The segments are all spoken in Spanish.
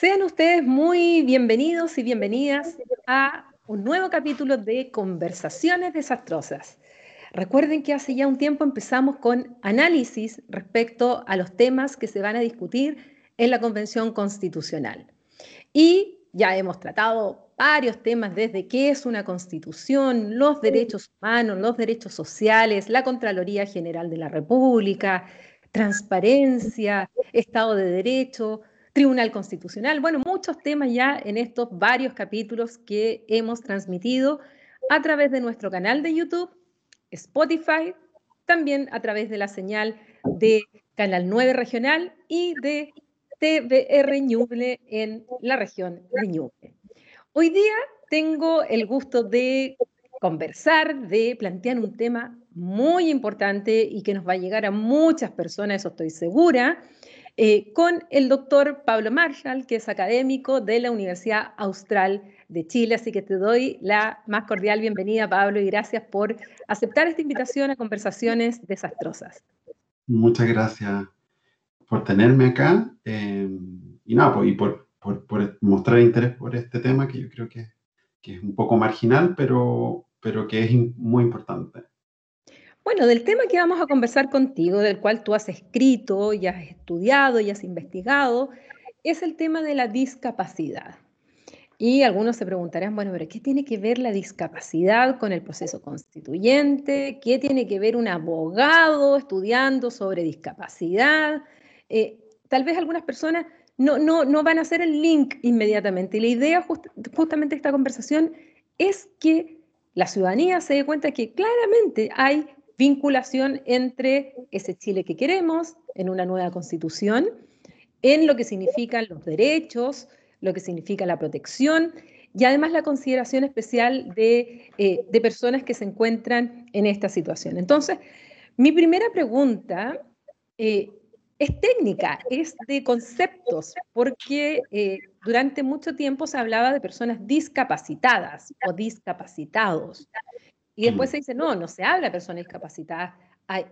Sean ustedes muy bienvenidos y bienvenidas a un nuevo capítulo de Conversaciones Desastrosas. Recuerden que hace ya un tiempo empezamos con análisis respecto a los temas que se van a discutir en la Convención Constitucional. Y ya hemos tratado varios temas desde qué es una constitución, los derechos humanos, los derechos sociales, la Contraloría General de la República, transparencia, Estado de Derecho, Tribunal Constitucional, bueno, muchos temas ya en estos varios capítulos que hemos transmitido a través de nuestro canal de YouTube, Spotify, también a través de la señal de Canal 9 Regional y de TVR Ñuble en la región de Ñuble. Hoy día tengo el gusto de conversar, de plantear un tema muy importante y que nos va a llegar a muchas personas, eso estoy segura, eh, con el doctor Pablo Marshall, que es académico de la Universidad Austral de Chile. Así que te doy la más cordial bienvenida, Pablo, y gracias por aceptar esta invitación a conversaciones desastrosas. Muchas gracias por tenerme acá eh, y, nada, pues, por, mostrar interés por este tema que yo creo que, que es un poco marginal, pero, pero que es muy importante. Bueno, del tema que vamos a conversar contigo, del cual tú has escrito y has estudiado y has investigado, es el tema de la discapacidad. Y algunos se preguntarán, bueno, pero ¿qué tiene que ver la discapacidad con el proceso constituyente? ¿Qué tiene que ver un abogado estudiando sobre discapacidad? Eh, tal vez algunas personas no, no, no, van a hacer el link inmediatamente. Y la idea justamente de esta conversación es que la ciudadanía se dé cuenta que claramente hay vinculación entre ese Chile que queremos en una nueva constitución, en lo que significan los derechos, lo que significa la protección y además la consideración especial de, eh, personas que se encuentran en esta situación. Entonces, mi primera pregunta eh, es técnica, es de conceptos, porque eh, durante mucho tiempo se hablaba de personas discapacitadas o discapacitados. Y después se dice, no, no se habla de personas discapacitadas.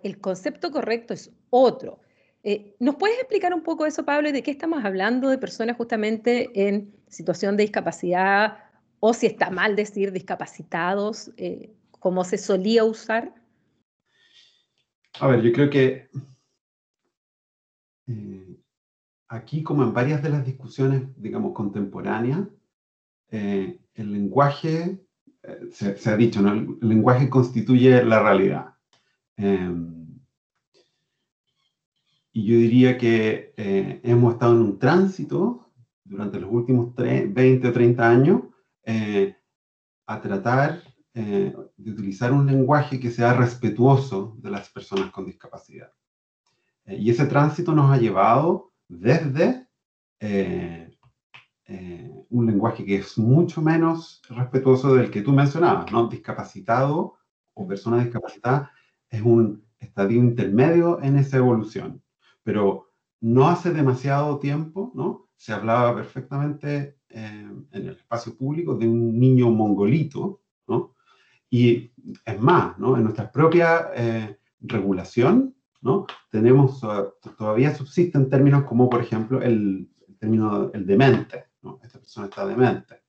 El concepto correcto es otro. Eh, ¿Nos puedes explicar un poco eso, Pablo, de qué estamos hablando de personas justamente en situación de discapacidad o si está mal decir discapacitados, eh, como se solía usar? A ver, yo creo que eh, aquí, como en varias de las discusiones, digamos, contemporáneas, el lenguaje se, ha dicho, ¿no? el lenguaje constituye la realidad. Em, y yo diría que eh, hemos estado en un tránsito durante los últimos 20 o 30 años eh, a tratar eh, de utilizar un lenguaje que sea respetuoso de las personas con discapacidad. y ese tránsito nos ha llevado desde eh, un lenguaje que es mucho menos respetuoso del que tú mencionabas, ¿no? Discapacitado o persona discapacitada es un estadio intermedio en esa evolución, pero no hace demasiado tiempo, ¿no? Se hablaba perfectamente eh, en el espacio público de un niño mongolito, ¿no? Y es más, ¿no? En nuestra propia eh, regulación, ¿no? Tenemos, todavía subsisten términos como, por ejemplo, el, término el demente, esta persona está demente.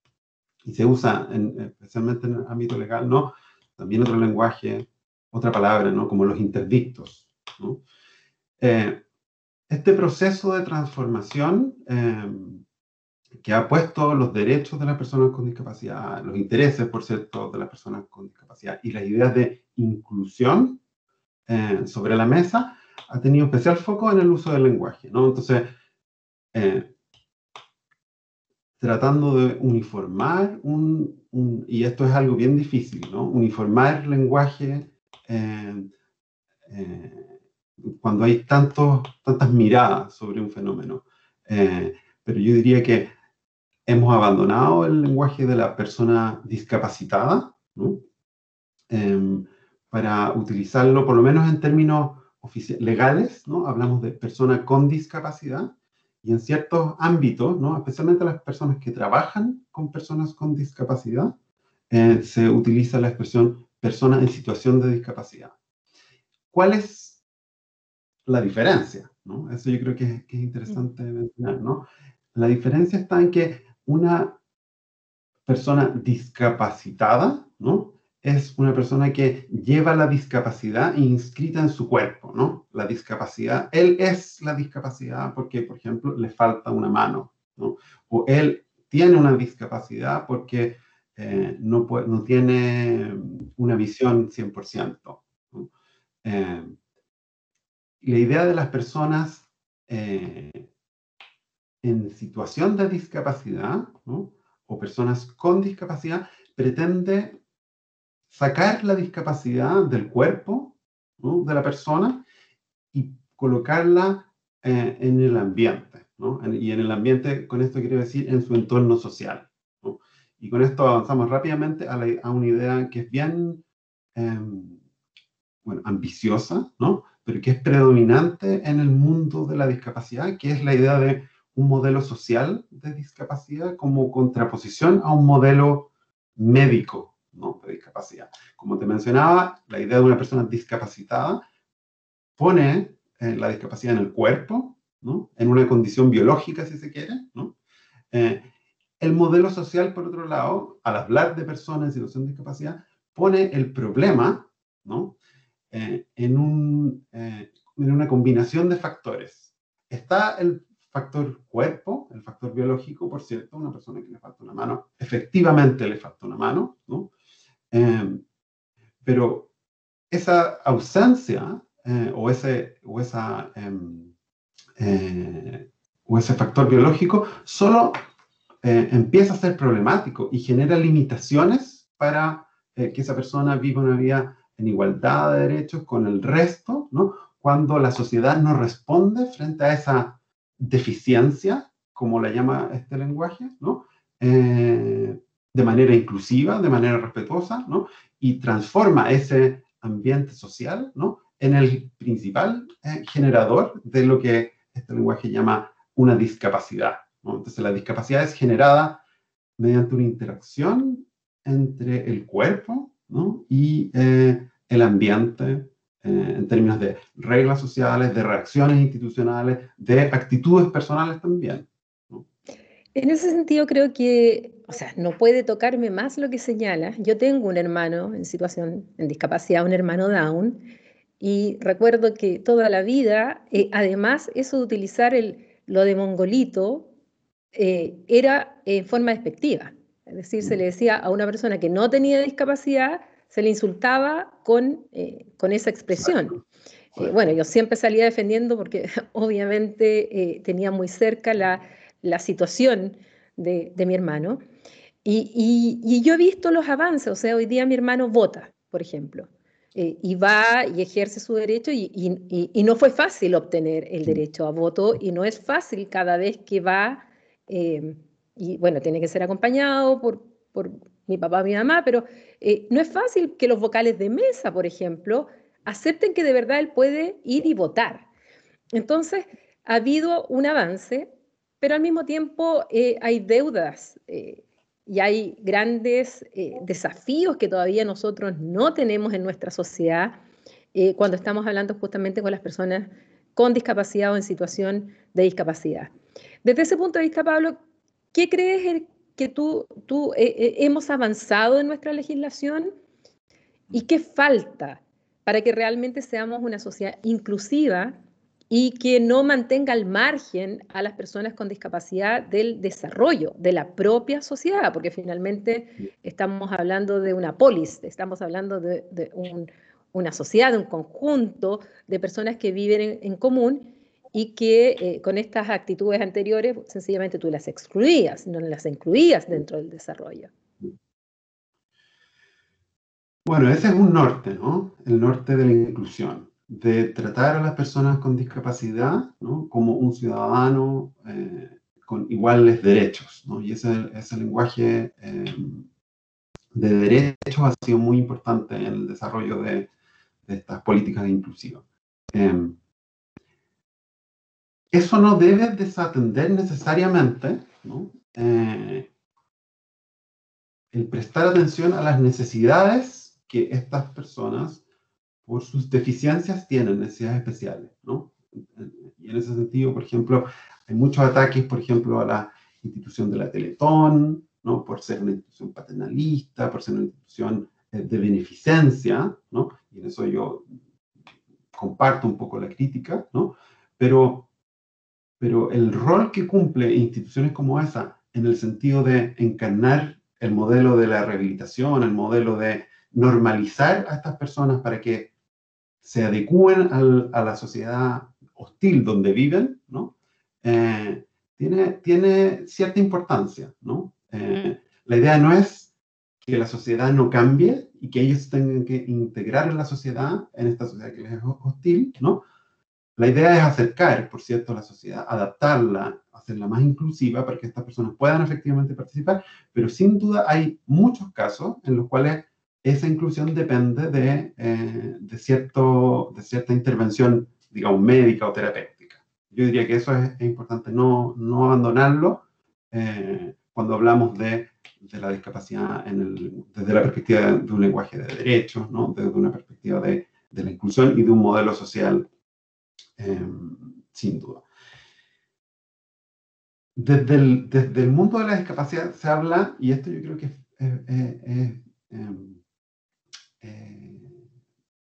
Y se usa, especialmente en el ámbito legal, ¿no? También otro lenguaje, otra palabra, ¿no? Como los interdictos, eh, este proceso de transformación em, que ha puesto los derechos de las personas con discapacidad, los intereses, por cierto, de las personas con discapacidad y las ideas de inclusión eh, sobre la mesa, ha tenido especial foco en el uso del lenguaje, ¿no? Entonces, eh, tratando de uniformar un, y esto es algo bien difícil, ¿no? Uniformar lenguaje eh, eh, cuando hay tantos, tantas miradas sobre un fenómeno. Eh, pero yo diría que hemos abandonado el lenguaje de la persona discapacitada, ¿no? Em, para utilizarlo, por lo menos en términos legales, ¿no? Hablamos de persona con discapacidad, y en ciertos ámbitos, ¿no? especialmente las personas que trabajan con personas con discapacidad, eh, se utiliza la expresión persona en situación de discapacidad. ¿Cuál es la diferencia? ¿no? Eso yo creo que, es interesante mencionar. ¿no? La diferencia está en que una persona discapacitada, ¿no? Es una persona que lleva la discapacidad inscrita en su cuerpo, ¿no? La discapacidad, él es la discapacidad porque, por ejemplo, le falta una mano, ¿no? O él tiene una discapacidad porque eh, no, no tiene una visión 100%. Eh, la idea de las personas eh, en situación de discapacidad o personas con discapacidad pretende sacar la discapacidad del cuerpo de la persona y colocarla en el ambiente. Y en el ambiente, con esto quiero decir, en su entorno social. Y con esto avanzamos rápidamente a, una idea que es bien em, ambiciosa, ¿no? pero que es predominante en el mundo de la discapacidad, que es la idea de un modelo social de discapacidad como contraposición a un modelo médico ¿no? de discapacidad. Como te mencionaba, la idea de una persona discapacitada pone eh, la discapacidad en el cuerpo, ¿no? en una condición biológica, si se quiere, ¿no? Eh, el modelo social, por otro lado, al hablar de personas en situación de discapacidad, pone el problema ¿no? Eh, en, un, eh, en una combinación de factores. Está el factor cuerpo, el factor biológico, por cierto, una persona que le falta una mano, efectivamente le falta una mano, ¿no? Eh, pero esa ausencia o, ese, o, esa, em, o ese factor biológico solo eh, empieza a ser problemático y genera limitaciones para eh, que esa persona viva una vida en igualdad de derechos con el resto, ¿no? Cuando la sociedad no responde frente a esa deficiencia, como la llama este lenguaje, ¿no? Eh, de manera inclusiva, de manera respetuosa, ¿no? Y transforma ese ambiente social, ¿no? En el principal generador de lo que este lenguaje llama una discapacidad, entonces la discapacidad es generada mediante una interacción entre el cuerpo y eh, el ambiente eh, en términos de reglas sociales, de reacciones institucionales, de actitudes personales también. En ese sentido creo que, o sea, no puede tocarme más lo que señala. Yo tengo un hermano en situación, en discapacidad, un hermano Down, y recuerdo que toda la vida, eh, además, eso de utilizar el, lo de mongolito eh, era en forma despectiva. Es decir, se le decía a una persona que no tenía discapacidad, se le insultaba con, eh, con esa expresión. Bueno, yo siempre salía defendiendo porque obviamente tenía muy cerca la, la situación de, de, mi hermano. Y, y, yo he visto los avances, o sea, hoy día mi hermano vota, por ejemplo, y va y ejerce su derecho y, y, no fue fácil obtener el derecho a voto y no es fácil cada vez que va eh, y bueno, tiene que ser acompañado por, por mi papá, mi mamá, pero eh, no es fácil que los vocales de mesa, por ejemplo, acepten que de verdad él puede ir y votar. Entonces, ha habido un avance, pero al mismo tiempo eh, hay deudas y hay grandes desafíos que todavía nosotros no tenemos en nuestra sociedad cuando estamos hablando justamente con las personas con discapacidad o en situación de discapacidad. Desde ese punto de vista, Pablo, ¿qué crees que tú, eh, eh, hemos avanzado en nuestra legislación y qué falta para que realmente seamos una sociedad inclusiva y que no mantenga al margen a las personas con discapacidad del desarrollo de la propia sociedad, porque finalmente estamos hablando de una polis, estamos hablando de, una sociedad, de un conjunto de personas que viven en común y que eh, con estas actitudes anteriores sencillamente tú las excluías, no las incluías dentro del desarrollo. Bueno, ese es un norte, ¿no? El norte de la inclusión, de tratar a las personas con discapacidad ¿no? como un ciudadano eh, con iguales derechos, ¿no? Y ese, ese lenguaje eh, de derechos ha sido muy importante en el desarrollo de, estas políticas inclusivas. Eh, eso no debe desatender necesariamente eh, el prestar atención a las necesidades que estas personas, por sus deficiencias, tienen, necesidades especiales. Y en ese sentido, por ejemplo, hay muchos ataques, por ejemplo, a la institución de la Teletón, ¿no? por ser una institución paternalista, por ser una institución eh, de beneficencia, ¿no? y en eso yo comparto un poco la crítica, ¿no? pero, pero el rol que cumple instituciones como esa en el sentido de encarnar el modelo de la rehabilitación, el modelo de normalizar a estas personas para que se adecúen a la sociedad hostil donde viven, ¿no? Eh, tiene, tiene cierta importancia, ¿no? Eh, la idea no es que la sociedad no cambie y que ellos tengan que integrar en la sociedad, en esta sociedad que les es hostil, ¿no? La idea es acercar, por cierto, a la sociedad, adaptarla, hacerla más inclusiva para que estas personas puedan efectivamente participar, pero sin duda hay muchos casos en los cuales esa inclusión depende de, eh, de, cierto, de cierta intervención, digamos, médica o terapéutica. Yo diría que eso es, importante, no, no abandonarlo eh, cuando hablamos de, de la discapacidad desde la perspectiva de, un lenguaje de derechos, ¿no? desde una perspectiva de, la inclusión y de un modelo social, eh, sin duda. Desde el, desde el, mundo de la discapacidad se habla, y esto yo creo que es, eh,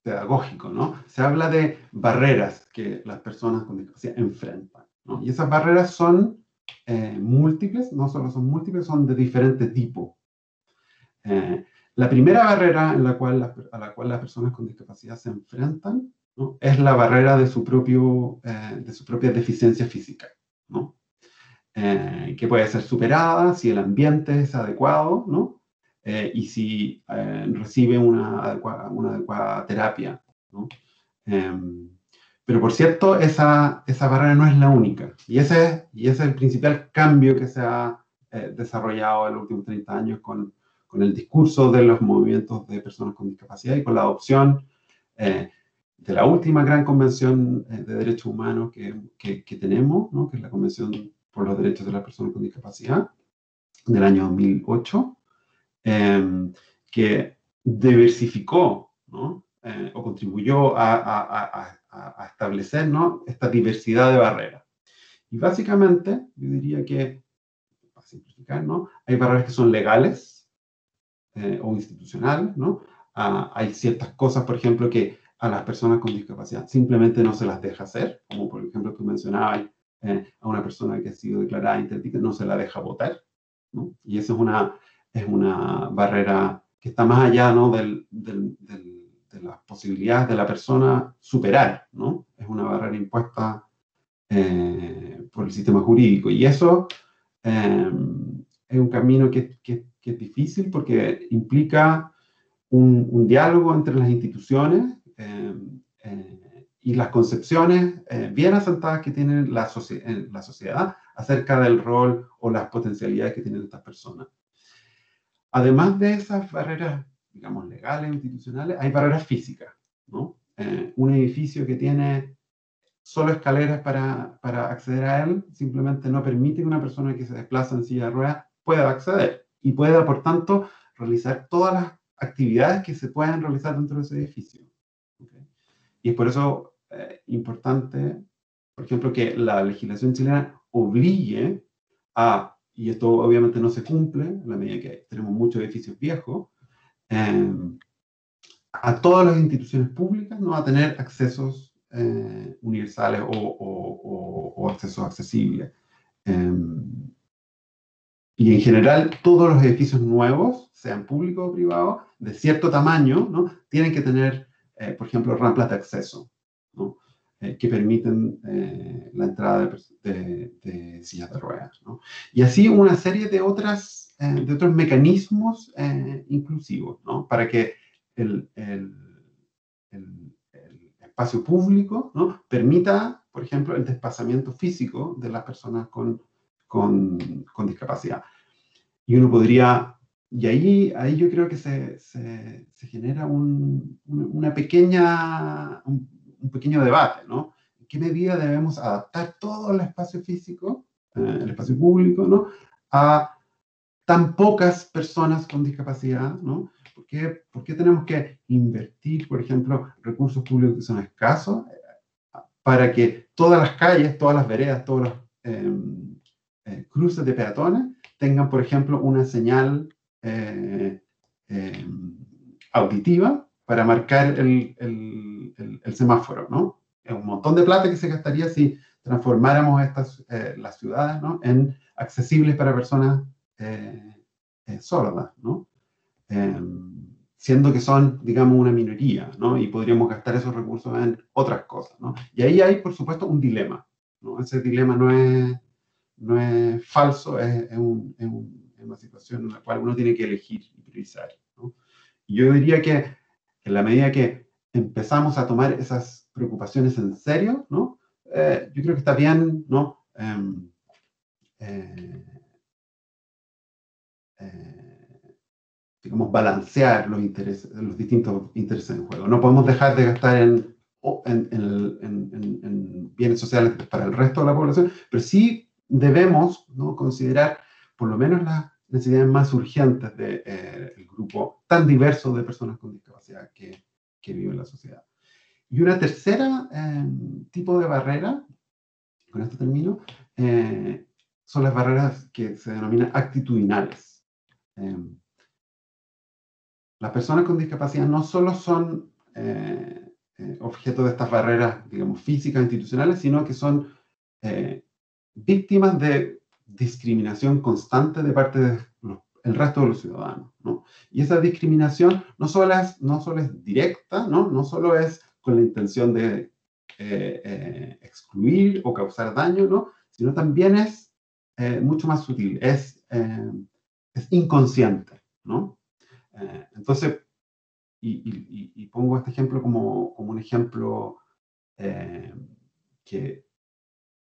pedagógico, ¿no? Se habla de barreras que las personas con discapacidad enfrentan, ¿no? Y esas barreras son eh, múltiples, no solo son múltiples, son de diferente tipo. Eh, la primera barrera a la cual las personas con discapacidad se enfrentan es la barrera de su, propio, de su propia deficiencia física, ¿no? que puede ser superada si el ambiente es adecuado, ¿no? Eh, y si eh, recibe una adecuada, una adecuada terapia. ¿no? Em, pero por cierto, esa, esa barrera no es la única. Y ese, y ese es el principal cambio que se ha eh, desarrollado en los últimos 30 años con, con, el discurso de los movimientos de personas con discapacidad y con la adopción de la última gran convención de derechos humanos que, que, que tenemos, ¿no? que es la Convención por los Derechos de las Personas con Discapacidad del año 2008. Em, que diversificó eh, o contribuyó a, establecer ¿no? esta diversidad de barreras. Y básicamente, yo diría que, para simplificar, ¿no? hay barreras que son legales eh, o institucionales, ¿no? Ah, hay ciertas cosas, por ejemplo, que a las personas con discapacidad simplemente no se las deja hacer, como por ejemplo tú mencionabas eh, a una persona que ha sido declarada interdicta, no se la deja votar, ¿no? Y esa es una, es una barrera que está más allá ¿no? de las posibilidades de la persona superar, ¿no? Es una barrera impuesta eh, por el sistema jurídico. Y eso eh, es un camino que, que, es difícil porque implica un, un diálogo entre las instituciones eh, y las concepciones bien asentadas que tiene la, la sociedad acerca del rol o las potencialidades que tienen estas personas. Además de esas barreras, digamos, legales, institucionales, hay barreras físicas. Eh, un edificio que tiene solo escaleras para, para, acceder a él simplemente no permite que una persona que se desplaza en silla de ruedas pueda acceder y pueda, por tanto, realizar todas las actividades que se puedan realizar dentro de ese edificio. Y es por eso eh, importante, por ejemplo, que la legislación chilena obligue a y esto obviamente no se cumple en la medida que tenemos muchos edificios viejos, eh, a todas las instituciones públicas no va a tener accesos eh, universales o, o, o, accesos accesibles. Eh, y en general, todos los edificios nuevos, sean públicos o privados, de cierto tamaño, ¿no? tienen que tener, por ejemplo, rampas de acceso. ¿no? Eh, que permiten eh, la entrada de, de, sillas de ruedas. ¿no? Y así una serie de, otras, eh, de otros mecanismos inclusivos, ¿no? para que el, el, el, espacio público ¿no? permita, por ejemplo, el desplazamiento físico de las personas con, con, con discapacidad. Y uno podría y ahí, ahí yo creo que se, se, se genera un, una pequeña, un pequeño debate, ¿no? ¿En qué medida debemos adaptar todo el espacio físico, eh, el espacio público, ¿no? A tan pocas personas con discapacidad, ¿no? ¿Por qué, ¿Por qué tenemos que invertir, por ejemplo, recursos públicos que son escasos eh, para que todas las calles, todas las veredas, todos los em, eh, cruces de peatones tengan, por ejemplo, una señal em, auditiva para marcar el, el, semáforo, ¿no? Es un montón de plata que se gastaría si transformáramos estas, las ciudades, ¿no? En accesibles para personas sordas, ¿no? Em, siendo que son, digamos, una minoría, ¿no? Y podríamos gastar esos recursos en otras cosas, ¿no? Y ahí hay, por supuesto, un dilema, ¿no? Ese dilema no es, no es falso, es, un, es, una situación en la cual uno tiene que elegir y priorizar, ¿no? Y yo diría que en la medida que empezamos a tomar esas preocupaciones en serio. Eh, yo creo que está bien, ¿no? Em, eh, eh, digamos, balancear los, intereses, los distintos intereses en juego. No podemos dejar de gastar en, en, bienes sociales para el resto de la población, pero sí debemos considerar por lo menos las necesidades más urgentes del de, eh, grupo tan diverso de personas con discapacidad que, que vive en la sociedad. Y una tercera em, tipo de barrera, con esto termino, eh, son las barreras que se denominan actitudinales. Em, las personas con discapacidad no solo son eh, eh, objeto de estas barreras, digamos, físicas, institucionales, sino que son eh, víctimas de discriminación constante de parte del resto de los ciudadanos. ¿no? Y esa discriminación no solo es, no solo es directa, ¿no? no solo es con la intención de excluir o causar daño, ¿no? sino también es mucho más sutil, es, es inconsciente. ¿no? Eh, entonces, y, pongo este ejemplo como, como un ejemplo eh, que,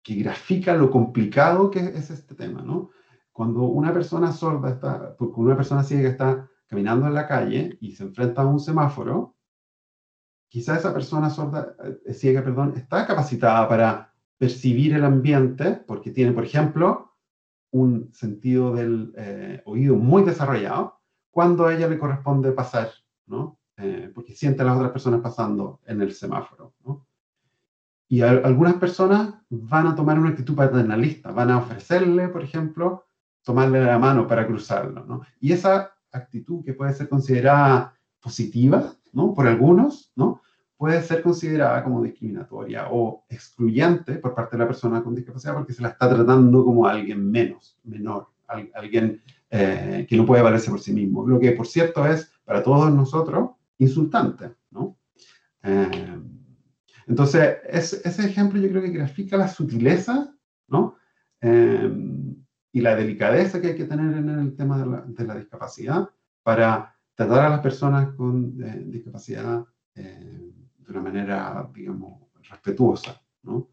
que, grafica lo complicado que es este tema, ¿no? Cuando una persona sorda está, porque una persona ciega está caminando en la calle y se enfrenta a un semáforo, quizá esa persona sorda, eh, ciega, perdón, está capacitada para percibir el ambiente porque tiene, por ejemplo, un sentido del oído muy desarrollado cuando a ella le corresponde pasar, ¿no? Eh, porque siente a las otras personas pasando en el semáforo, ¿no? Y algunas personas van a tomar una actitud paternalista, van a ofrecerle, por ejemplo, tomarle la mano para cruzarlo, ¿no? Y esa actitud que puede ser considerada positiva, ¿no? Por algunos, ¿no? Puede ser considerada como discriminatoria o excluyente por parte de la persona con discapacidad porque se la está tratando como alguien menos, menor, alguien eh, que no puede valerse por sí mismo. Lo que, por cierto, es para todos nosotros insultante, ¿no? Eh, entonces, ese ejemplo yo creo que grafica la sutileza, ¿no? Eh, y la delicadeza que hay que tener en el tema de la, discapacidad para tratar a las personas con discapacidad de una manera, digamos, respetuosa, ¿no?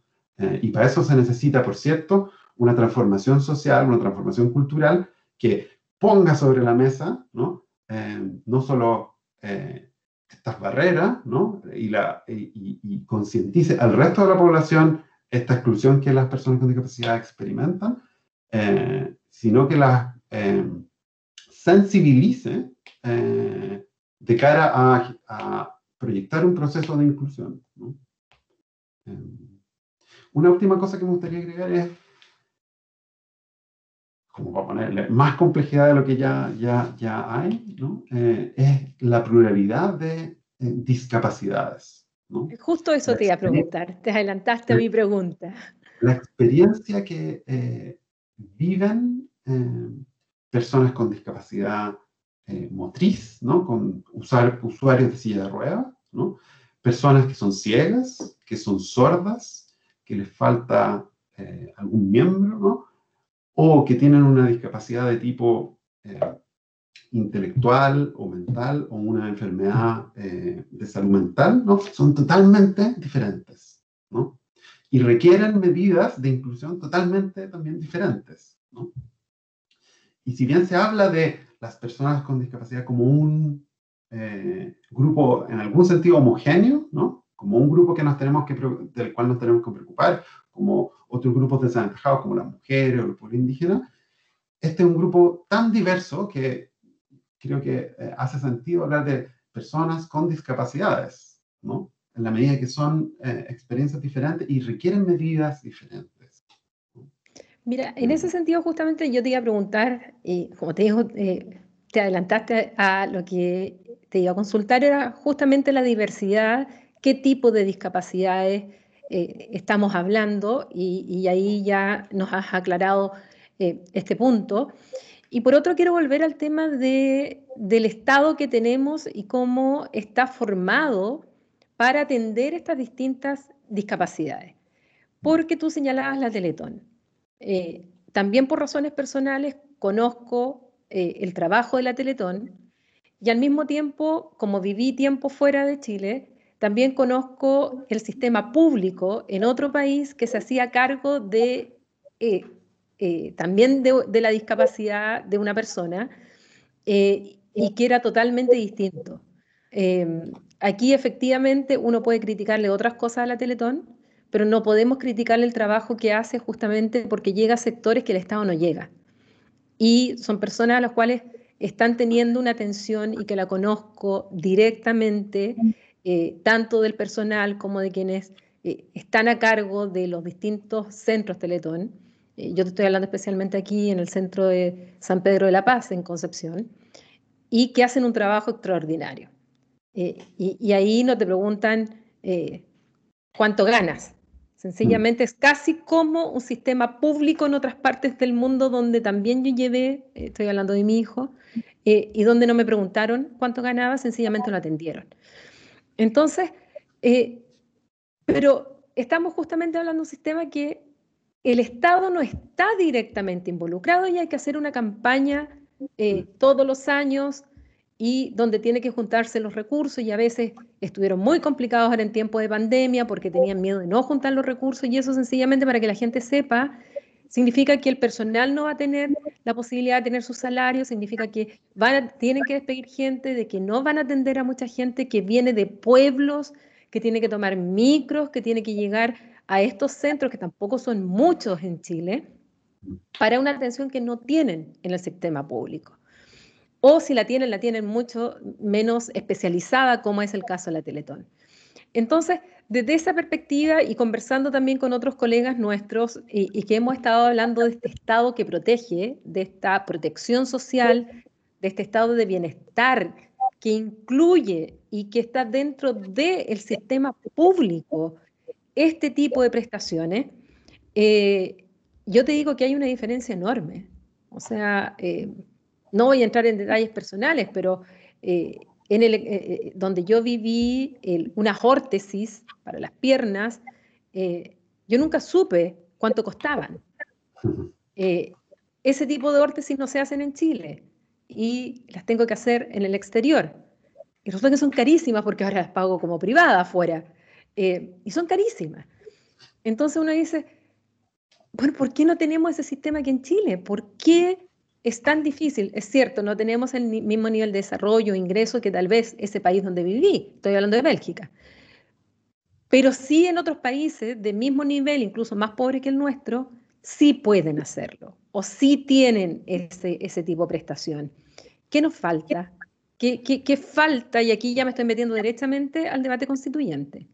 y para eso se necesita, por cierto, una transformación social, una transformación cultural que ponga sobre la mesa, ¿no? Eh, no solo eh, estas barreras, ¿no? Y, la, y, concientice al resto de la población esta exclusión que las personas con discapacidad experimentan, eh, sino que las sensibilice de cara a, a, proyectar un proceso de inclusión. ¿no? una última cosa que me gustaría agregar es como para ponerle más complejidad de lo que ya, ya, ya hay, ¿no? Eh, es la pluralidad de eh, discapacidades. ¿no? Justo eso te iba a preguntar, te adelantaste a mi pregunta. La experiencia que eh, viven personas con discapacidad motriz, ¿no? con usar, usuarios de silla de ruedas, ¿no? personas que son ciegas, que son sordas, que les falta algún miembro, ¿no? O que tienen una discapacidad de tipo eh, intelectual o mental o una enfermedad eh, de salud mental, ¿no? Son totalmente diferentes, ¿no? Y requieren medidas de inclusión totalmente también diferentes, ¿no? Y si bien se habla de las personas con discapacidad como un eh, grupo en algún sentido homogéneo, ¿no? Como un grupo que nos tenemos que, del cual nos tenemos que preocupar, como otros grupos desaventajados como las mujeres o los pueblos indígenas. Este es un grupo tan diverso que creo que eh, hace sentido hablar de personas con discapacidades, ¿no? En la medida que son eh, experiencias diferentes y requieren medidas diferentes. Mira, en ese sentido justamente yo te iba a preguntar, y como te digo, eh, te adelantaste a lo que te iba a consultar, era justamente la diversidad, qué tipo de discapacidades eh, estamos hablando, y, ahí ya nos has aclarado eh, este punto. Y por otro, quiero volver al tema de, del Estado que tenemos y cómo está formado para atender estas distintas discapacidades. Porque tú señalabas la Teletón. Eh, también por razones personales conozco el trabajo de la Teletón y al mismo tiempo, como viví tiempo fuera de Chile, también conozco el sistema público en otro país que se hacía cargo de eh, también de, la discapacidad de una persona y que era totalmente distinto. aquí efectivamente uno puede criticarle otras cosas a la Teletón, pero no podemos criticarle el trabajo que hace justamente porque llega a sectores que el Estado no llega. Y son personas a las cuales están teniendo una atención y que la conozco directamente, eh, tanto del personal como de quienes eh, están a cargo de los distintos centros Teletón. Eh, yo te estoy hablando especialmente aquí en el centro de San Pedro de la Paz, en Concepción, y que hacen un trabajo extraordinario. Y, y, ahí no te preguntan cuánto ganas, Sencillamente es casi como un sistema público en otras partes del mundo donde también yo llevé, eh, estoy hablando de mi hijo, eh, y donde no me preguntaron cuánto ganaba, sencillamente lo atendieron. Entonces, eh, pero estamos justamente hablando de un sistema que el Estado no está directamente involucrado y hay que hacer una campaña todos los años y donde tiene que juntarse los recursos y a veces estuvieron muy complicados ahora en tiempo de pandemia porque tenían miedo de no juntar los recursos y eso sencillamente para que la gente sepa significa que el personal no va a tener la posibilidad de tener su salario, significa que van tienen que despedir gente, de que no van a atender a mucha gente que viene de pueblos, que tiene que tomar micros, que tiene que llegar a estos centros que tampoco son muchos en Chile, para una atención que no tienen en el sistema público o si la tienen, la tienen mucho menos especializada, como es el caso de la Teletón. Entonces, desde esa perspectiva y conversando también con otros colegas nuestros y, que hemos estado hablando de este estado que protege, de esta protección social, de este estado de bienestar que incluye y que está dentro del sistema público este tipo de prestaciones, eh, yo te digo que hay una diferencia enorme. O sea, eh, no voy a entrar en detalles personales, pero eh, en el, eh, eh, donde yo viví una órtesis para las piernas, yo nunca supe cuánto costaban. ese tipo de órtesis no se hacen en Chile y las tengo que hacer en el exterior. Y resulta que son carísimas porque ahora las pago como privada afuera. y son carísimas. Entonces uno dice, bueno, ¿por qué no tenemos ese sistema aquí en Chile? ¿Por qué es tan difícil, es cierto, no tenemos el mismo nivel de desarrollo, ingreso que tal vez ese país donde viví, estoy hablando de Bélgica, pero sí en otros países de mismo nivel, incluso más pobres que el nuestro, sí pueden hacerlo o sí tienen ese, ese tipo de prestación. ¿Qué nos falta? ¿Qué, qué, qué falta? Y aquí ya me estoy metiendo directamente al debate constituyente.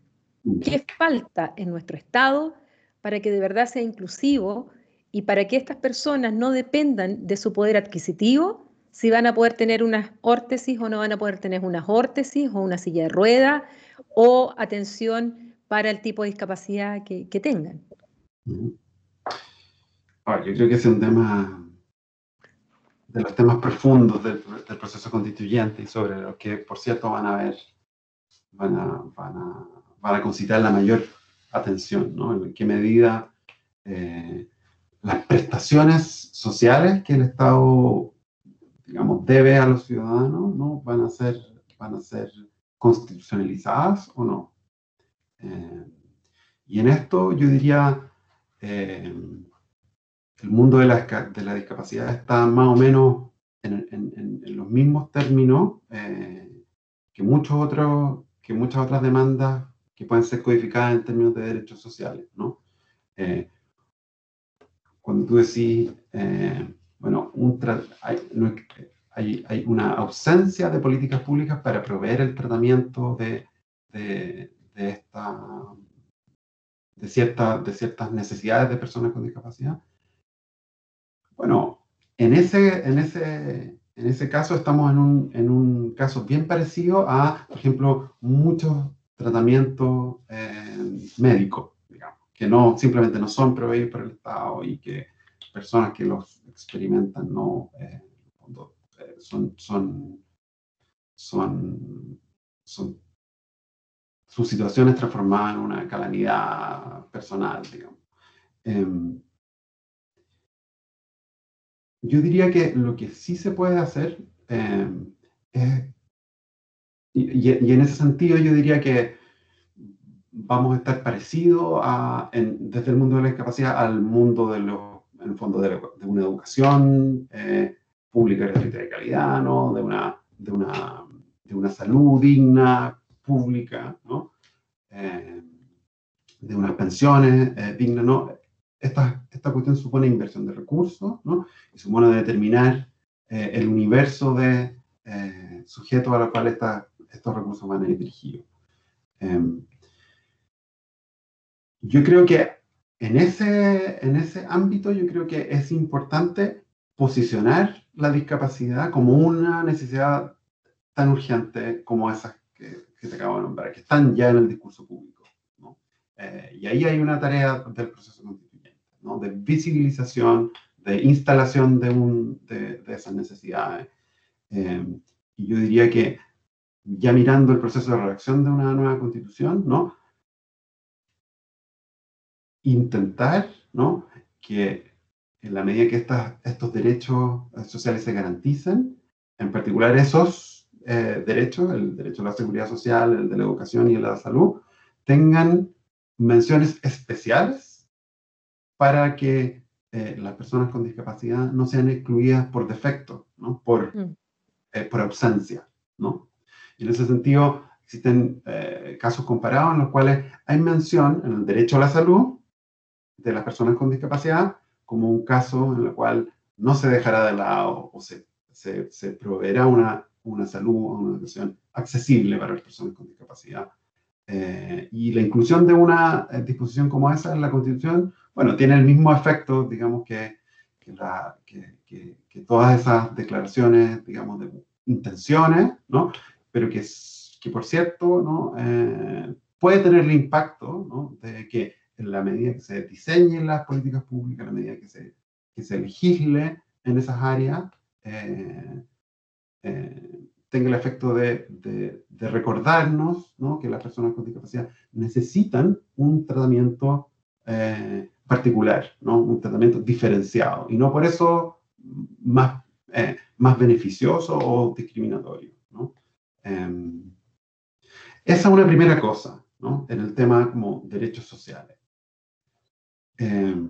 ¿Qué falta en nuestro Estado para que de verdad sea inclusivo y para que estas personas no dependan de su poder adquisitivo, si van a poder tener unas órtesis o no van a poder tener unas órtesis o una silla de rueda o atención para el tipo de discapacidad que, tengan. yo creo que es un tema de los temas profundos del, proceso constituyente y sobre los que, por cierto, van a ver, van a, van a, van a concitar la mayor atención, ¿no? En qué medida eh, las prestaciones sociales que el Estado, digamos, debe a los ciudadanos, ¿no? Van a ser, van a ser constitucionalizadas o no. Eh, y en esto yo diría, eh, el mundo de la, de la, discapacidad está más o menos en, en, los mismos términos eh, que, muchos otros, que muchas otras demandas que pueden ser codificadas en términos de derechos sociales, ¿no? Eh, cuando tú decís, eh, bueno, hay, una ausencia de políticas públicas para proveer el tratamiento de, de, esta, de, de ciertas necesidades de personas con discapacidad, Bueno, en ese, en ese, en ese caso estamos en un, en un caso bien parecido a, por ejemplo, muchos tratamientos eh, médicos, que no, simplemente no son proveídos por el Estado y que personas que los experimentan no eh, eh, son, son, son, son sus situaciones transformadas en una calamidad personal, digamos. Em, yo diría que lo que sí se puede hacer em, es, y, en ese sentido yo diría que vamos a estar parecidos desde el mundo de la discapacidad al mundo de los, en el fondo de, una educación eh, pública gratuita de calidad, ¿no? de, una, de, una, de una salud digna, pública, ¿no? Eh, de unas pensiones eh, dignas. ¿no? Esta, esta cuestión supone inversión de recursos ¿no? y supone determinar eh, el universo de sujetos a los cuales estos recursos van a ir dirigidos. Yo creo que en ese, en ese ámbito yo creo que es importante posicionar la discapacidad como una necesidad tan urgente como esas que, que te acabo de nombrar, que están ya en el discurso público. ¿no? Eh, y ahí hay una tarea del proceso constituyente, ¿no? de visibilización, de instalación de, un, de, de esas necesidades. Eh, y yo diría que ya mirando el proceso de redacción de una nueva constitución, ¿no? Intentar ¿no? que en la medida que estas, estos derechos sociales se garanticen, en particular esos eh, derechos, el derecho a la seguridad social, el de la educación y el de la salud, tengan menciones especiales para que eh, las personas con discapacidad no sean excluidas por defecto, ¿no? por, mm. eh, por ausencia. ¿no? Y en ese sentido, existen casos comparados en los cuales hay mención en el derecho a la salud de las personas con discapacidad como un caso en el cual no se dejará de lado o se, se, proveerá una, una salud o una educación accesible para las personas con discapacidad. Eh, y la inclusión de una eh, disposición como esa en la Constitución, bueno, tiene el mismo efecto, digamos, que, que, la, que, que, todas esas declaraciones, digamos, de intenciones, ¿no? Pero que, que por cierto, ¿no? Eh, puede tener el impacto, ¿no? De que en la medida que se diseñen las políticas públicas, en la medida que se, que se legisle en esas áreas, eh, eh, tenga el efecto de, de, recordarnos ¿no? que las personas con discapacidad necesitan un tratamiento eh, particular, ¿no? un tratamiento diferenciado, y no por eso más, más beneficioso o discriminatorio. ¿no? Em, esa es una primera cosa ¿no? en el tema como derechos sociales. Eh,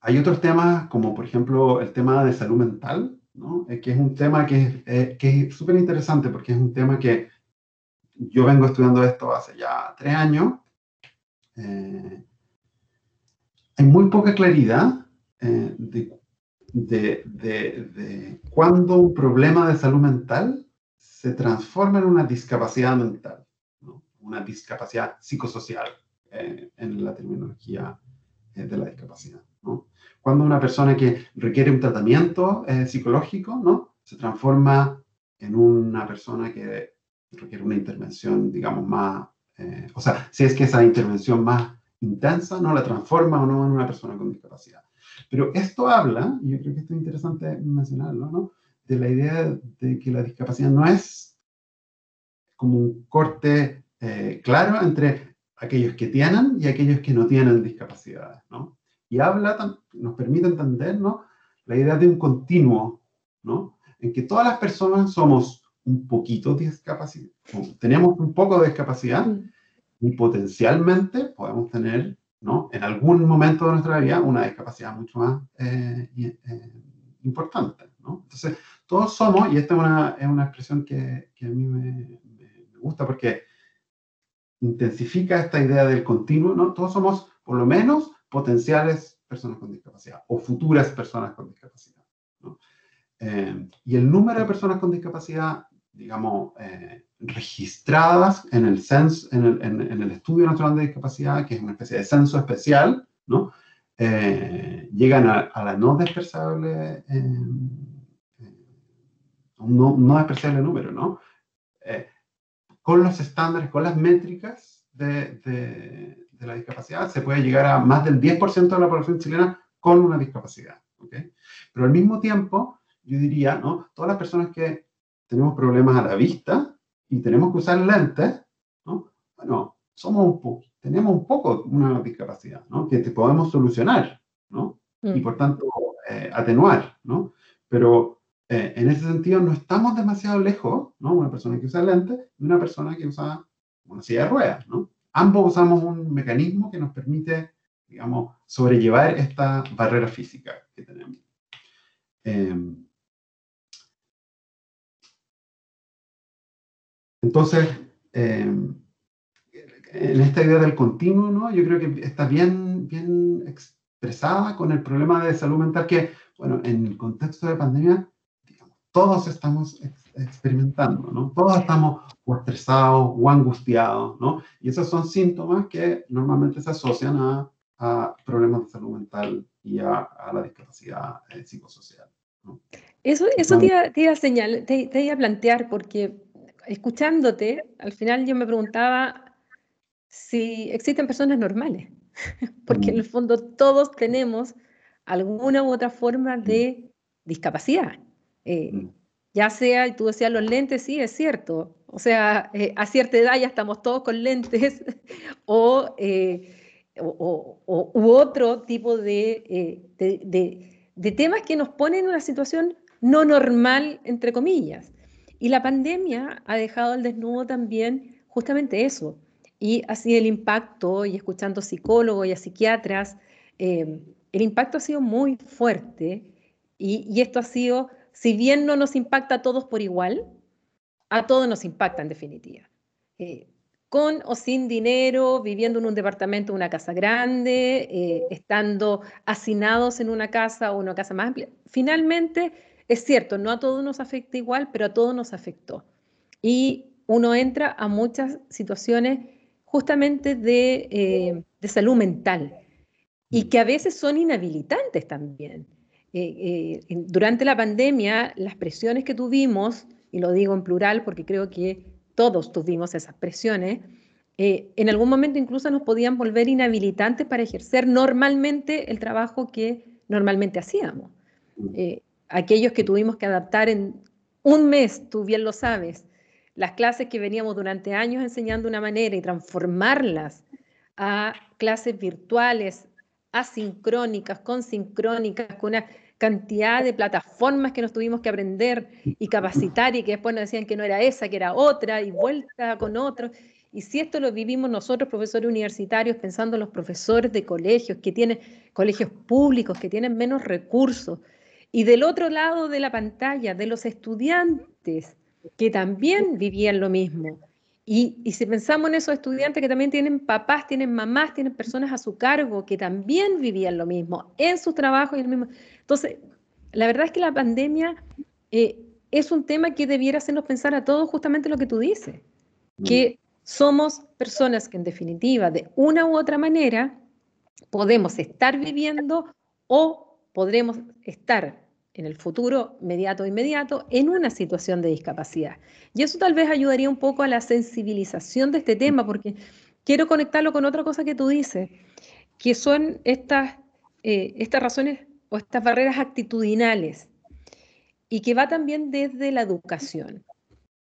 hay otros temas, como por ejemplo el tema de salud mental, ¿no? Eh, que es un tema que, eh, es súper interesante porque es un tema que yo vengo estudiando esto hace ya tres años. hay muy poca claridad de, de, de, de cuándo un problema de salud mental se transforma en una discapacidad mental, ¿no? una discapacidad psicosocial en la terminología de la discapacidad. ¿no? Cuando una persona que requiere un tratamiento eh, psicológico ¿no? se transforma en una persona que requiere una intervención, digamos, más, eh, o sea, si es que esa intervención más intensa no la transforma o no en una persona con discapacidad. Pero esto habla, y yo creo que esto es interesante mencionarlo, ¿no? de la idea de que la discapacidad no es como un corte eh, claro entre aquellos que tienen y aquellos que no tienen discapacidades, ¿no? Y habla, nos permite entender, ¿no? La idea de un continuo, ¿no? En que todas las personas somos un poquito discapacidad, tenemos un poco de discapacidad y potencialmente podemos tener, ¿no? En algún momento de nuestra vida una discapacidad mucho más eh, eh, importante, ¿no? Entonces, todos somos, y esta es una, es una expresión que, que a mí me, me gusta porque intensifica esta idea del continuo, ¿no? Todos somos, por lo menos, potenciales personas con discapacidad o futuras personas con discapacidad. Eh, y el número de personas con discapacidad, digamos, eh, registradas en el, censo, en el, Estudio Nacional de Discapacidad, que es una especie de censo especial, ¿no? eh, llegan a, la no despreciable, eh, no, no despreciable número, ¿no? Con los estándares, con las métricas de, de, de, la discapacidad, se puede llegar a más del 10% de la población chilena con una discapacidad. ¿okay? Pero al mismo tiempo, yo diría, ¿no? Todas las personas que tenemos problemas a la vista y tenemos que usar lentes, ¿no? Bueno, somos un poco, tenemos un poco una discapacidad, ¿no? Que te podemos solucionar, ¿no? Y mm. por tanto, eh, atenuar, ¿no? Pero eh, en ese sentido no estamos demasiado lejos, ¿no? Una persona que usa lentes y una persona que usa una silla de ruedas, ¿no? Ambos usamos un mecanismo que nos permite, digamos, sobrellevar esta barrera física que tenemos. Em, entonces, em, en esta idea del continuo, ¿no? yo creo que está bien, bien expresada con el problema de salud mental que, bueno, en el contexto de pandemia, todos estamos experimentando, ¿no? Todos estamos o estresados o angustiados, ¿no? Y esos son síntomas que normalmente se asocian a, a problemas de salud mental y a, a la discapacidad eh, psicosocial. Eso, eso te, iba, te, iba a señalar, te, te, iba a plantear, porque escuchándote, al final yo me preguntaba si existen personas normales, porque en el fondo todos tenemos alguna u otra forma de discapacidad. Eh, ya sea, y tú decías los lentes, sí, es cierto. O sea, eh, a cierta edad ya estamos todos con lentes o, eh, o, o, u otro tipo de, de de temas que nos ponen en una situación no normal, entre comillas. Y la pandemia ha dejado al desnudo también justamente eso. Y así el impacto, y escuchando psicólogos y a psiquiatras, eh, el impacto ha sido muy fuerte y, esto ha sido, si bien no nos impacta a todos por igual, a todos nos impacta en definitiva. Eh, con o sin dinero, viviendo en un departamento, una casa grande, eh, estando hacinados en una casa o una casa más amplia. Finalmente, es cierto, no a todos nos afecta igual, pero a todos nos afectó. Y uno entra a muchas situaciones justamente de, eh, de salud mental y que a veces son inhabilitantes también. Eh, durante la pandemia, las presiones que tuvimos, y lo digo en plural porque creo que todos tuvimos esas presiones, eh, en algún momento incluso nos podían volver inhabilitantes para ejercer normalmente el trabajo que normalmente hacíamos. Eh, aquellos que tuvimos que adaptar en un mes, tú bien lo sabes, las clases que veníamos durante años enseñando de una manera y transformarlas a clases virtuales, asincrónicas, consincrónicas, con una cantidad de plataformas que nos tuvimos que aprender y capacitar y que después nos decían que no era esa, que era otra y vuelta con otro. Y si esto lo vivimos nosotros, profesores universitarios, pensando en los profesores de colegios, que tienen colegios públicos, que tienen menos recursos, y del otro lado de la pantalla, de los estudiantes, que también vivían lo mismo. Y, y, si pensamos en esos estudiantes que también tienen papás, tienen mamás, tienen personas a su cargo, que también vivían lo mismo en sus trabajos y el mismo. Entonces, la verdad es que la pandemia eh, es un tema que debiera hacernos pensar a todos justamente lo que tú dices, que mm. somos personas que en definitiva, de una u otra manera, podemos estar viviendo o podremos estar en el futuro inmediato inmediato en una situación de discapacidad. Y eso tal vez ayudaría un poco a la sensibilización de este tema, porque quiero conectarlo con otra cosa que tú dices, que son estas, eh, estas razones o estas barreras actitudinales y que va también desde la educación.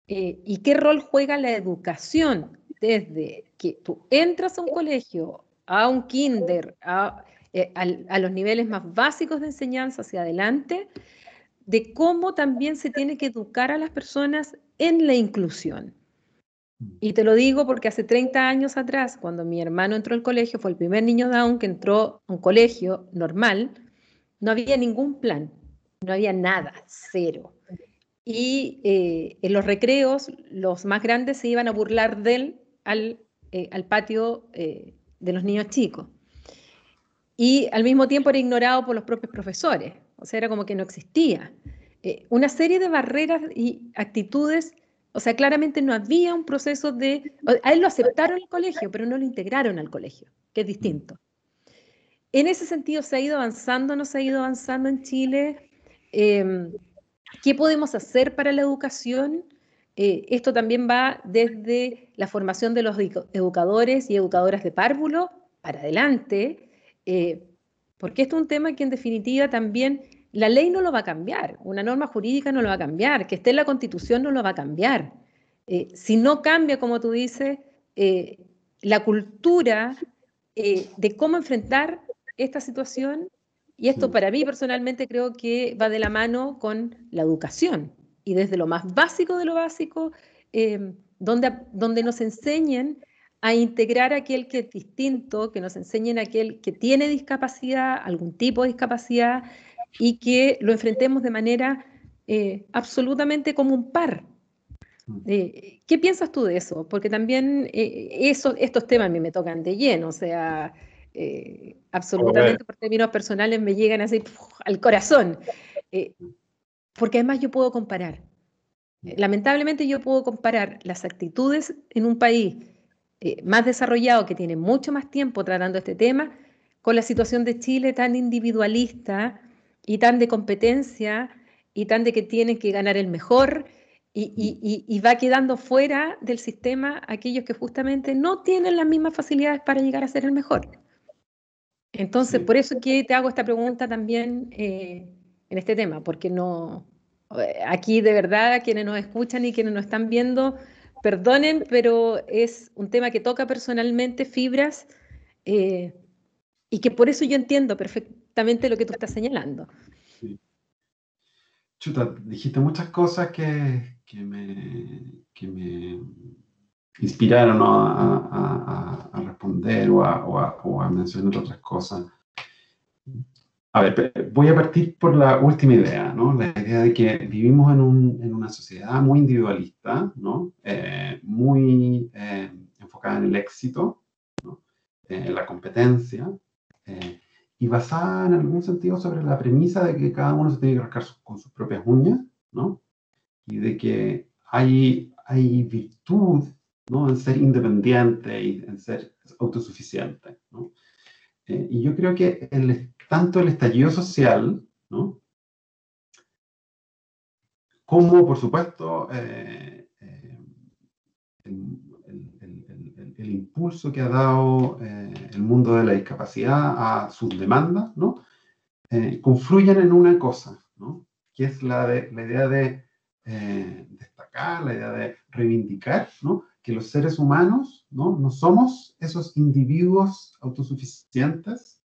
Eh, ¿Y qué rol juega la educación desde que tú entras a un colegio, a un kinder, a, eh, a, los niveles más básicos de enseñanza hacia adelante, de cómo también se tiene que educar a las personas en la inclusión? Y te lo digo porque hace 30 años atrás, cuando mi hermano entró al colegio, fue el primer niño Down que entró a un colegio normal, no había ningún plan, no había nada, cero. Y eh, en los recreos, los más grandes se iban a burlar de él al, eh, al patio de los niños chicos. Y al mismo tiempo era ignorado por los propios profesores, o sea, era como que no existía. una serie de barreras y actitudes, o sea, claramente no había un proceso de... A él lo aceptaron el colegio, pero no lo integraron al colegio, que es distinto. en ese sentido, ¿se ha ido avanzando, no se ha ido avanzando en Chile? Em, ¿Qué podemos hacer para la educación? Eh, esto también va desde la formación de los educadores y educadoras de párvulo para adelante, eh, porque esto es un tema que en definitiva también la ley no lo va a cambiar, una norma jurídica no lo va a cambiar, que esté en la constitución no lo va a cambiar. Eh, si no cambia, como tú dices, la cultura de cómo enfrentar esta situación, y esto para mí personalmente creo que va de la mano con la educación, y desde lo más básico de lo básico, eh, donde, donde nos enseñen a integrar a aquel que es distinto, que nos enseñen a aquel que tiene discapacidad, algún tipo de discapacidad, y que lo enfrentemos de manera eh, absolutamente como un par. Mm. Eh, ¿Qué piensas tú de eso? Porque también eso, estos temas a mí me tocan de lleno, o sea, absolutamente por términos personales me llegan así al corazón porque además yo puedo comparar. Lamentablemente yo puedo comparar las actitudes en un país eh, más desarrollado que tiene mucho más tiempo tratando este tema con la situación de Chile tan individualista y tan de competencia y tan de que tienen que ganar el mejor y, y, va quedando fuera del sistema aquellos que justamente no tienen las mismas facilidades para llegar a ser el mejor. Entonces, por eso que te hago esta pregunta también eh, en este tema, porque no, aquí de verdad quienes nos escuchan y quienes nos están viendo, perdonen, pero es un tema que toca personalmente fibras eh, y que por eso yo entiendo perfectamente lo que tú estás señalando. Chuta, dijiste muchas cosas que, que, me, que me, inspiraron a, responder o a, mencionar otras cosas. A ver, voy a partir por la última idea, ¿no? La idea de que vivimos en, un, en una sociedad muy individualista, ¿no? Eh, muy eh, enfocada en el éxito, ¿no? Eh, en la competencia, y basada en algún sentido sobre la premisa de que cada uno se tiene que rascar con sus propias uñas, ¿no? Y de que hay, hay virtud, ¿no? En ser independiente y en ser autosuficiente, ¿no? y yo creo que el tanto el estallido social, ¿no? como, por supuesto, eh, eh, el, impulso que ha dado eh, el mundo de la discapacidad a sus demandas, ¿no? confluyen en una cosa, ¿no? que es la, de, la idea de destacar, la idea de reivindicar, ¿no? que los seres humanos ¿no? no somos esos individuos autosuficientes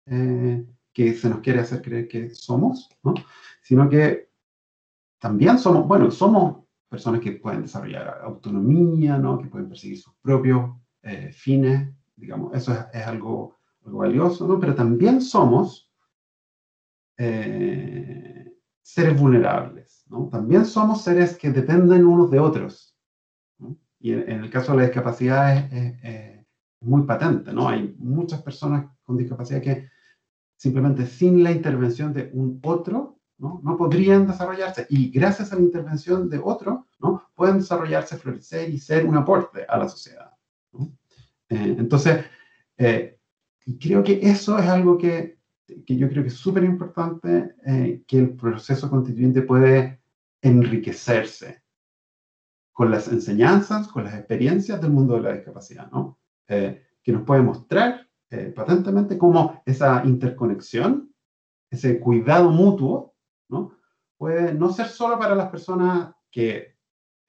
que se nos quiere hacer creer que somos, ¿no? sino que también somos, bueno, somos personas que pueden desarrollar autonomía, ¿no? que pueden perseguir sus propios eh, fines, digamos, eso es, algo, valioso, ¿no? pero también somos eh, seres vulnerables, ¿no? también somos seres que dependen unos de otros. Y en, el caso de la discapacidad es, es muy patente, ¿no? Hay muchas personas con discapacidad que simplemente sin la intervención de un otro, ¿no? no podrían desarrollarse. Y gracias a la intervención de otro, ¿no? pueden desarrollarse, florecer y ser un aporte a la sociedad. Eh, entonces, eh, creo que eso es algo que, que yo creo que es súper importante, eh, que el proceso constituyente puede enriquecerse con las enseñanzas, con las experiencias del mundo de la discapacidad, ¿no? que nos puede mostrar eh, patentemente como esa interconexión, ese cuidado mutuo, ¿no? puede no ser solo para las personas que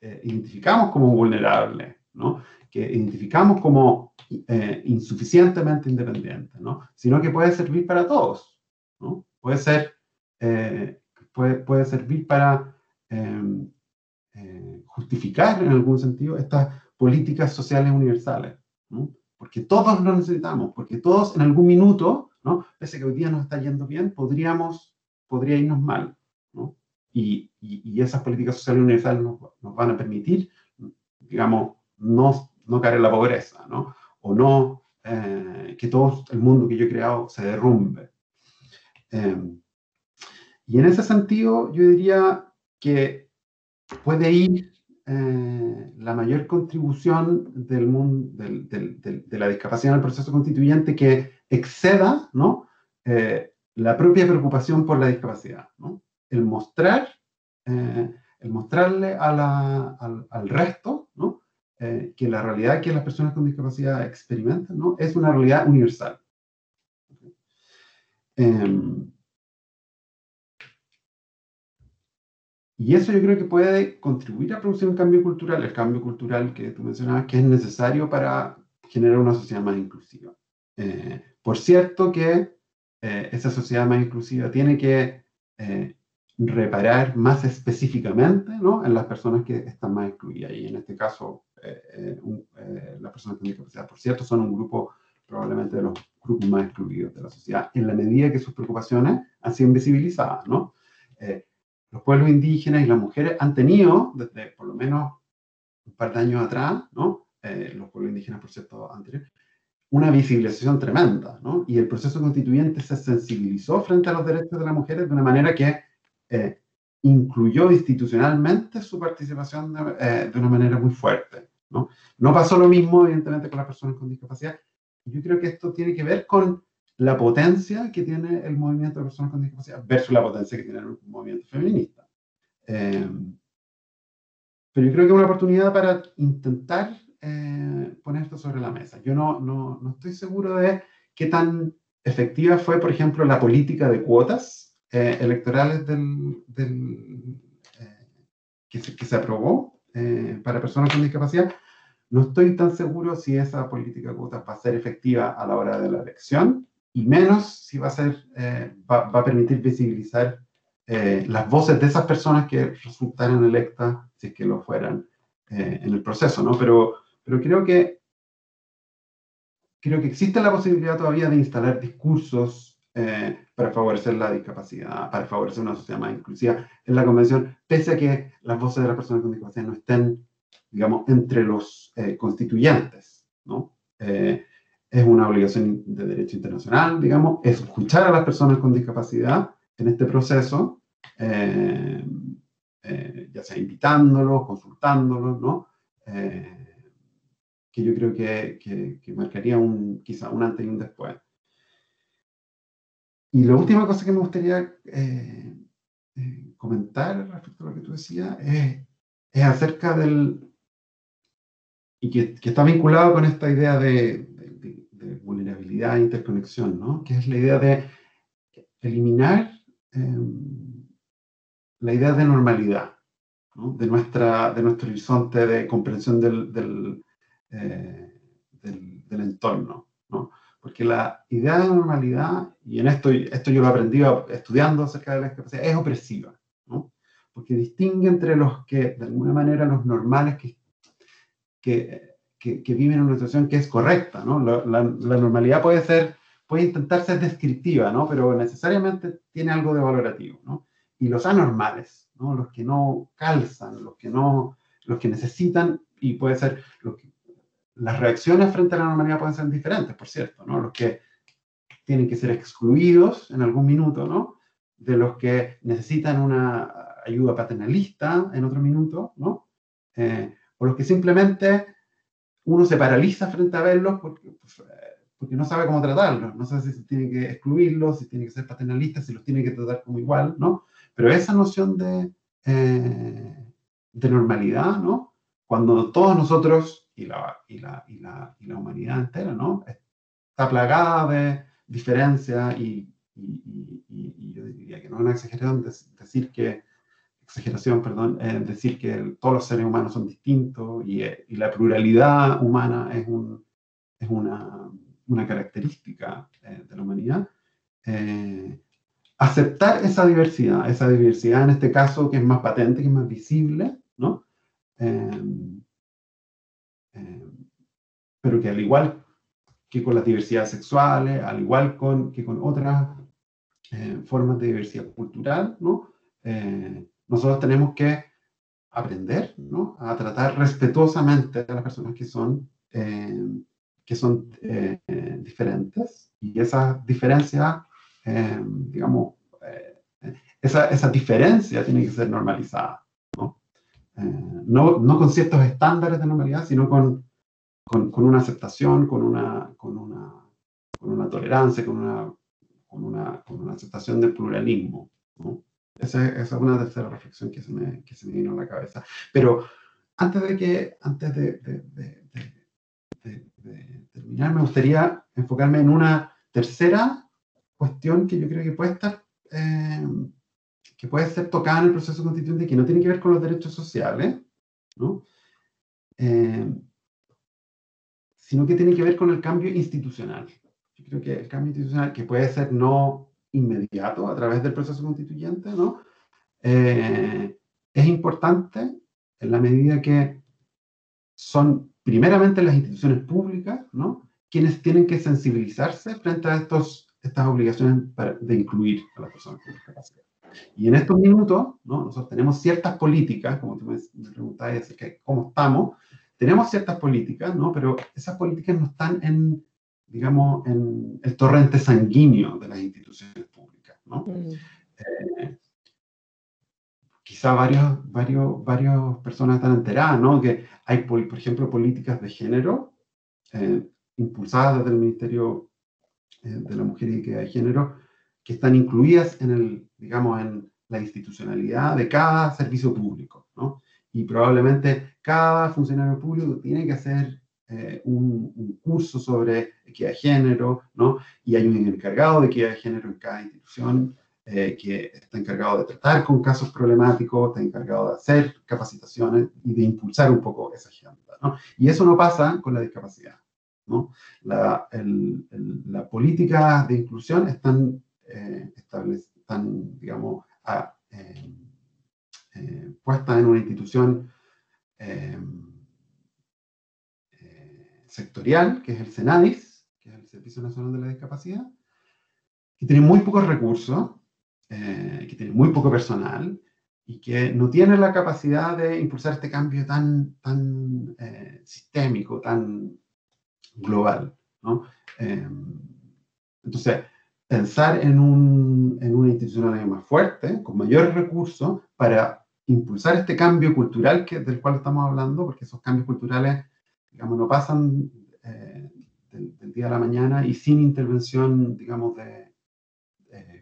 eh, identificamos como vulnerables, ¿no? que identificamos como eh, insuficientemente independientes, ¿no? sino que puede servir para todos. Puede, ser, puede, puede servir para em, justificar en algún sentido estas políticas sociales universales. Porque todos lo necesitamos, porque todos en algún minuto, ¿no? pese que hoy día nos está yendo bien, podríamos, podría irnos mal. ¿no? Y, y, esas políticas sociales universales nos, nos, van a permitir, digamos, no, no caer en la pobreza, ¿no? o no eh, que todo el mundo que yo he creado se derrumbe. Em, y en ese sentido, yo diría que puede ir eh, la mayor contribución del mundo, del, del, de la discapacidad el proceso constituyente que exceda ¿no? la propia preocupación por la discapacidad, ¿no? El mostrar, el mostrarle al, resto, ¿no? que la realidad que las personas con discapacidad experimentan, ¿no? Es una realidad universal. Em, y eso yo creo que puede contribuir a producir un cambio cultural, el cambio cultural que tú mencionabas, que es necesario para generar una sociedad más inclusiva. Eh, por cierto que eh, esa sociedad más inclusiva tiene que eh, reparar más específicamente ¿no? en las personas que están más excluidas. Y en este caso, las personas con discapacidad, por cierto, son un grupo probablemente de los grupos más excluidos de la sociedad, en la medida que sus preocupaciones han sido invisibilizadas, ¿no? Eh, los pueblos indígenas y las mujeres han tenido, desde por lo menos un par de años atrás, ¿no? Eh, los pueblos indígenas, por cierto, anterior, una visibilización tremenda, ¿no? Y el proceso constituyente se sensibilizó frente a los derechos de las mujeres de una manera que eh, incluyó institucionalmente su participación de, de, una manera muy fuerte, ¿no? No pasó lo mismo, evidentemente, con las personas con discapacidad, yo creo que esto tiene que ver con la potencia que tiene el movimiento de personas con discapacidad versus la potencia que tiene el movimiento feminista. Eh, pero yo creo que es una oportunidad para intentar eh, poner esto sobre la mesa. Yo no, no, no, estoy seguro de qué tan efectiva fue, por ejemplo, la política de cuotas eh, electorales del, del que, se, que, se, aprobó para personas con discapacidad, no estoy tan seguro si esa política de cuotas va a ser efectiva a la hora de la elección y menos si va a, ser, eh, va, a permitir visibilizar eh, las voces de esas personas que resultaran electas si es que lo fueran eh, en el proceso, ¿no? Pero, pero creo que creo que existe la posibilidad todavía de instalar discursos para favorecer la discapacidad, para favorecer una sociedad más inclusiva en la convención, pese a que las voces de las personas con discapacidad no estén digamos, entre los eh, constituyentes, ¿no? Eh, es una obligación de derecho internacional, digamos, escuchar a las personas con discapacidad en este proceso, eh, ya sea invitándolos, consultándolos, ¿no? que yo creo que, que, marcaría un, quizá un antes y un después. Y la última cosa que me gustaría comentar respecto a lo que tú decías es, es acerca del, y que, está vinculado con esta idea de, vulnerabilidad e interconexión, ¿no? que es la idea de eliminar em, la idea de normalidad, ¿no? de, nuestra, de nuestro horizonte de comprensión eh, del, entorno. ¿no? Porque la idea de normalidad, y en esto, esto yo lo aprendí estudiando acerca de la discapacidad, es opresiva, ¿no? porque distingue entre los que, de alguna manera, los normales que, que, viven en una situación que es correcta, ¿no? La, la, normalidad puede ser, puede intentar ser descriptiva, ¿no? Pero necesariamente tiene algo de valorativo, ¿no? Y los anormales, ¿no? Los que no calzan, los que no, los que necesitan, y puede ser, que, las reacciones frente a la normalidad pueden ser diferentes, por cierto, ¿no? Los que tienen que ser excluidos en algún minuto, ¿no? De los que necesitan una ayuda paternalista en otro minuto, ¿no? Eh, o los que simplemente uno se paraliza frente a verlos porque, pues, porque no sabe cómo tratarlos, no sabe si tiene que excluirlos, si tiene que ser paternalista, si los tiene que tratar como igual, ¿no? Pero esa noción de, eh, de normalidad, ¿no? Cuando todos nosotros y la, y la, y la, y la humanidad entera, ¿no? Está plagada de diferencias y, y, yo diría que no es una exageración decir que exageración, perdón, decir que todos los seres humanos son distintos y, eh, y la pluralidad humana es, un, es una, una, característica eh, de la humanidad. Eh, aceptar esa diversidad, esa diversidad en este caso que es más patente, que es más visible, ¿no? pero que al igual que con las diversidades sexuales, al igual con, que con otras formas de diversidad cultural, ¿no? Nosotros tenemos que aprender ¿no? a tratar respetuosamente a las personas que son, eh, que son eh, diferentes y esa diferencia, eh, digamos, esa, esa, diferencia tiene que ser normalizada. ¿no? no, no con ciertos estándares de normalidad, sino con, con, con una aceptación, con una, con, una, con una tolerancia, con una, con, una, con una aceptación del pluralismo. Esa, esa, es una tercera reflexión que se, me, que se me vino a la cabeza. Pero antes de que, antes de, de, terminar, me gustaría enfocarme en una tercera cuestión que yo creo que puede estar, eh, que puede ser tocada en el proceso constituyente, que no tiene que ver con los derechos sociales, ¿no? Eh, sino que tiene que ver con el cambio institucional. Yo creo que el cambio institucional, que puede ser no inmediato a través del proceso constituyente, ¿no? Eh, es importante en la medida que son primeramente las instituciones públicas, ¿no? quienes tienen que sensibilizarse frente a estos, estas obligaciones de incluir a las personas con discapacidad. Y en estos minutos, ¿no? nosotros tenemos ciertas políticas, como tú me, preguntabas, ¿cómo estamos? tenemos ciertas políticas, ¿no? Pero esas políticas no están en, digamos, en el torrente sanguíneo de las instituciones públicas, ¿no? Mm. Eh, quizá varios, varios, varias personas están enteradas, ¿no? Que hay, por ejemplo, políticas de género eh, impulsadas desde el Ministerio eh, de la Mujer y de Género que están incluidas en el, digamos, en la institucionalidad de cada servicio público, ¿no? y probablemente cada funcionario público tiene que hacer eh, un, curso sobre equidad de género, ¿no? Y hay un encargado de equidad de género en cada institución eh, que está encargado de tratar con casos problemáticos, está encargado de hacer capacitaciones y de impulsar un poco esa agenda, ¿no? Y eso no pasa con la discapacidad, ¿no? La, la política de inclusión están, eh, están digamos, a, eh, puesta en una institución eh, eh, sectorial, que es el SENADIS, que es el Servicio Nacional de la Discapacidad, que tiene muy pocos recursos, que tiene muy poco personal y que no tiene la capacidad de impulsar este cambio tan, tan sistémico, tan global. ¿no? entonces, pensar en, un, en una institución más fuerte, con mayores recursos, para impulsar este cambio cultural que, del cual estamos hablando, porque esos cambios culturales, digamos, no pasan eh, del, día a la mañana y sin intervención, digamos, de,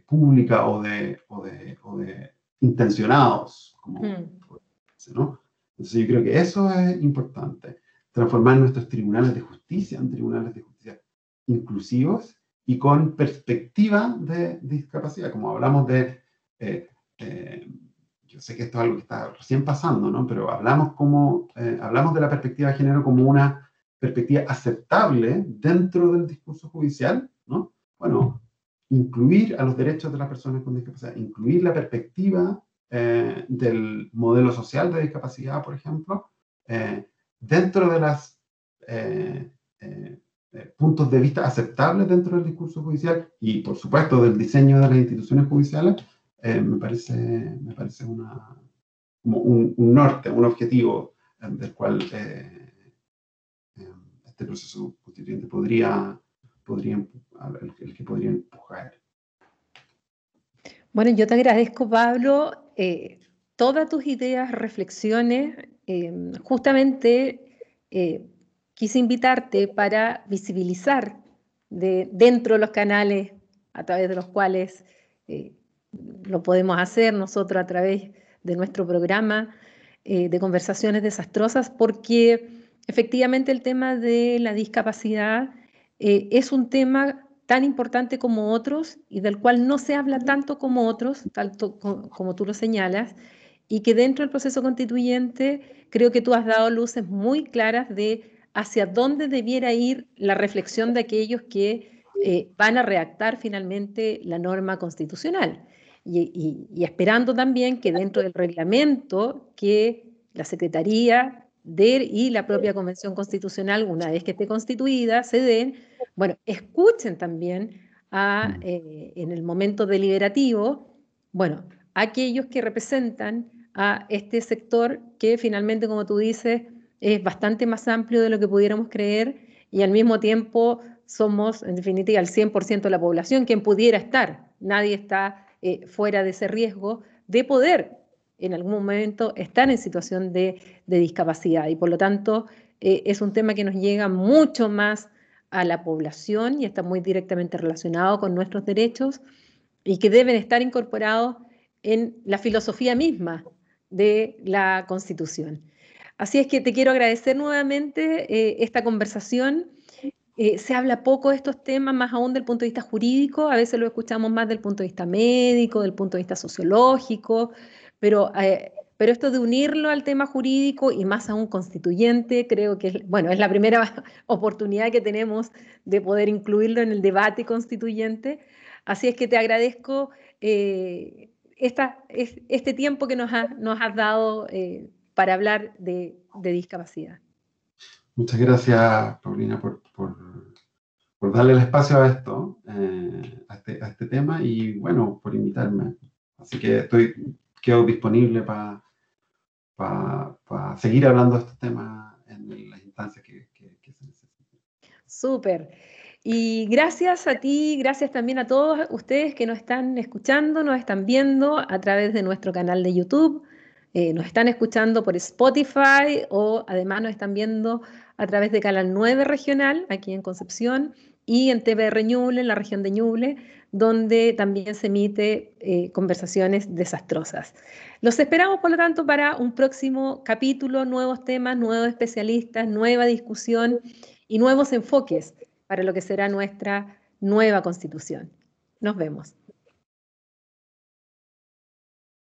pública o de, o de, o de intencionados, como, mm. ¿no? Entonces yo creo que eso es importante, transformar nuestros tribunales de justicia en tribunales de justicia inclusivos y con perspectiva de discapacidad, como hablamos de... Eh, eh, yo sé que esto es algo que está recién pasando, ¿no? Pero hablamos, como, eh, hablamos de la perspectiva de género como una perspectiva aceptable dentro del discurso judicial, ¿no? Bueno, incluir a los derechos de las personas con discapacidad, incluir la perspectiva eh, del modelo social de discapacidad, por ejemplo, eh, dentro de los puntos de vista aceptables dentro del discurso judicial y, por supuesto, del diseño de las instituciones judiciales, eh, me parece, me parece una, como un, norte, un objetivo eh, del cual eh, este proceso constituyente podría, el, que empujar. Bueno, yo te agradezco, Pablo, todas tus ideas, reflexiones. justamente quise invitarte para visibilizar de, dentro de los canales a través de los cuales lo podemos hacer nosotros a través de nuestro programa eh, de conversaciones desastrosas, porque efectivamente el tema de la discapacidad eh, es un tema tan importante como otros y del cual no se habla tanto como otros, tanto como tú lo señalas, y que dentro del proceso constituyente creo que tú has dado luces muy claras de hacia dónde debiera ir la reflexión de aquellos que eh, van a redactar finalmente la norma constitucional y, esperando también que dentro del reglamento que la Secretaría de, y la propia Convención Constitucional, una vez que esté constituida, se den, bueno, escuchen también a, mm. eh, en el momento deliberativo, bueno, aquellos que representan a este sector que finalmente, como tú dices, es bastante más amplio de lo que pudiéramos creer y al mismo tiempo somos, en definitiva, el 100% de la población quien pudiera estar. Nadie está eh, fuera de ese riesgo de poder en algún momento estar en situación de, discapacidad. Y por lo tanto, eh, es un tema que nos llega mucho más a la población y está muy directamente relacionado con nuestros derechos y que deben estar incorporados en la filosofía misma de la Constitución. Así es que te quiero agradecer nuevamente eh, esta conversación. Eh, se habla poco de estos temas, más aún del punto de vista jurídico, a veces lo escuchamos más del punto de vista médico, del punto de vista sociológico, pero, eh, pero esto de unirlo al tema jurídico y más aún constituyente, creo que es, bueno, es la primera oportunidad que tenemos de poder incluirlo en el debate constituyente. Así es que te agradezco esta, este tiempo que nos, nos has dado para hablar de, discapacidad. Muchas gracias, Paulina, por, darle el espacio a esto, eh, este, a, este, tema y bueno, por invitarme. Así que estoy, quedo disponible para seguir hablando de estos temas en las instancias que, se necesiten. Súper. Y gracias a ti, gracias también a todos ustedes que nos están escuchando, nos están viendo a través de nuestro canal de YouTube eh, nos están escuchando por Spotify o además nos están viendo a través de Canal 9 Regional, aquí en Concepción, y en TVR Ñuble, en la región de Ñuble, donde también se emite eh, conversaciones desastrosas. Los esperamos, por lo tanto, para un próximo capítulo, nuevos temas, nuevos especialistas, nueva discusión y nuevos enfoques para lo que será nuestra nueva constitución. Nos vemos.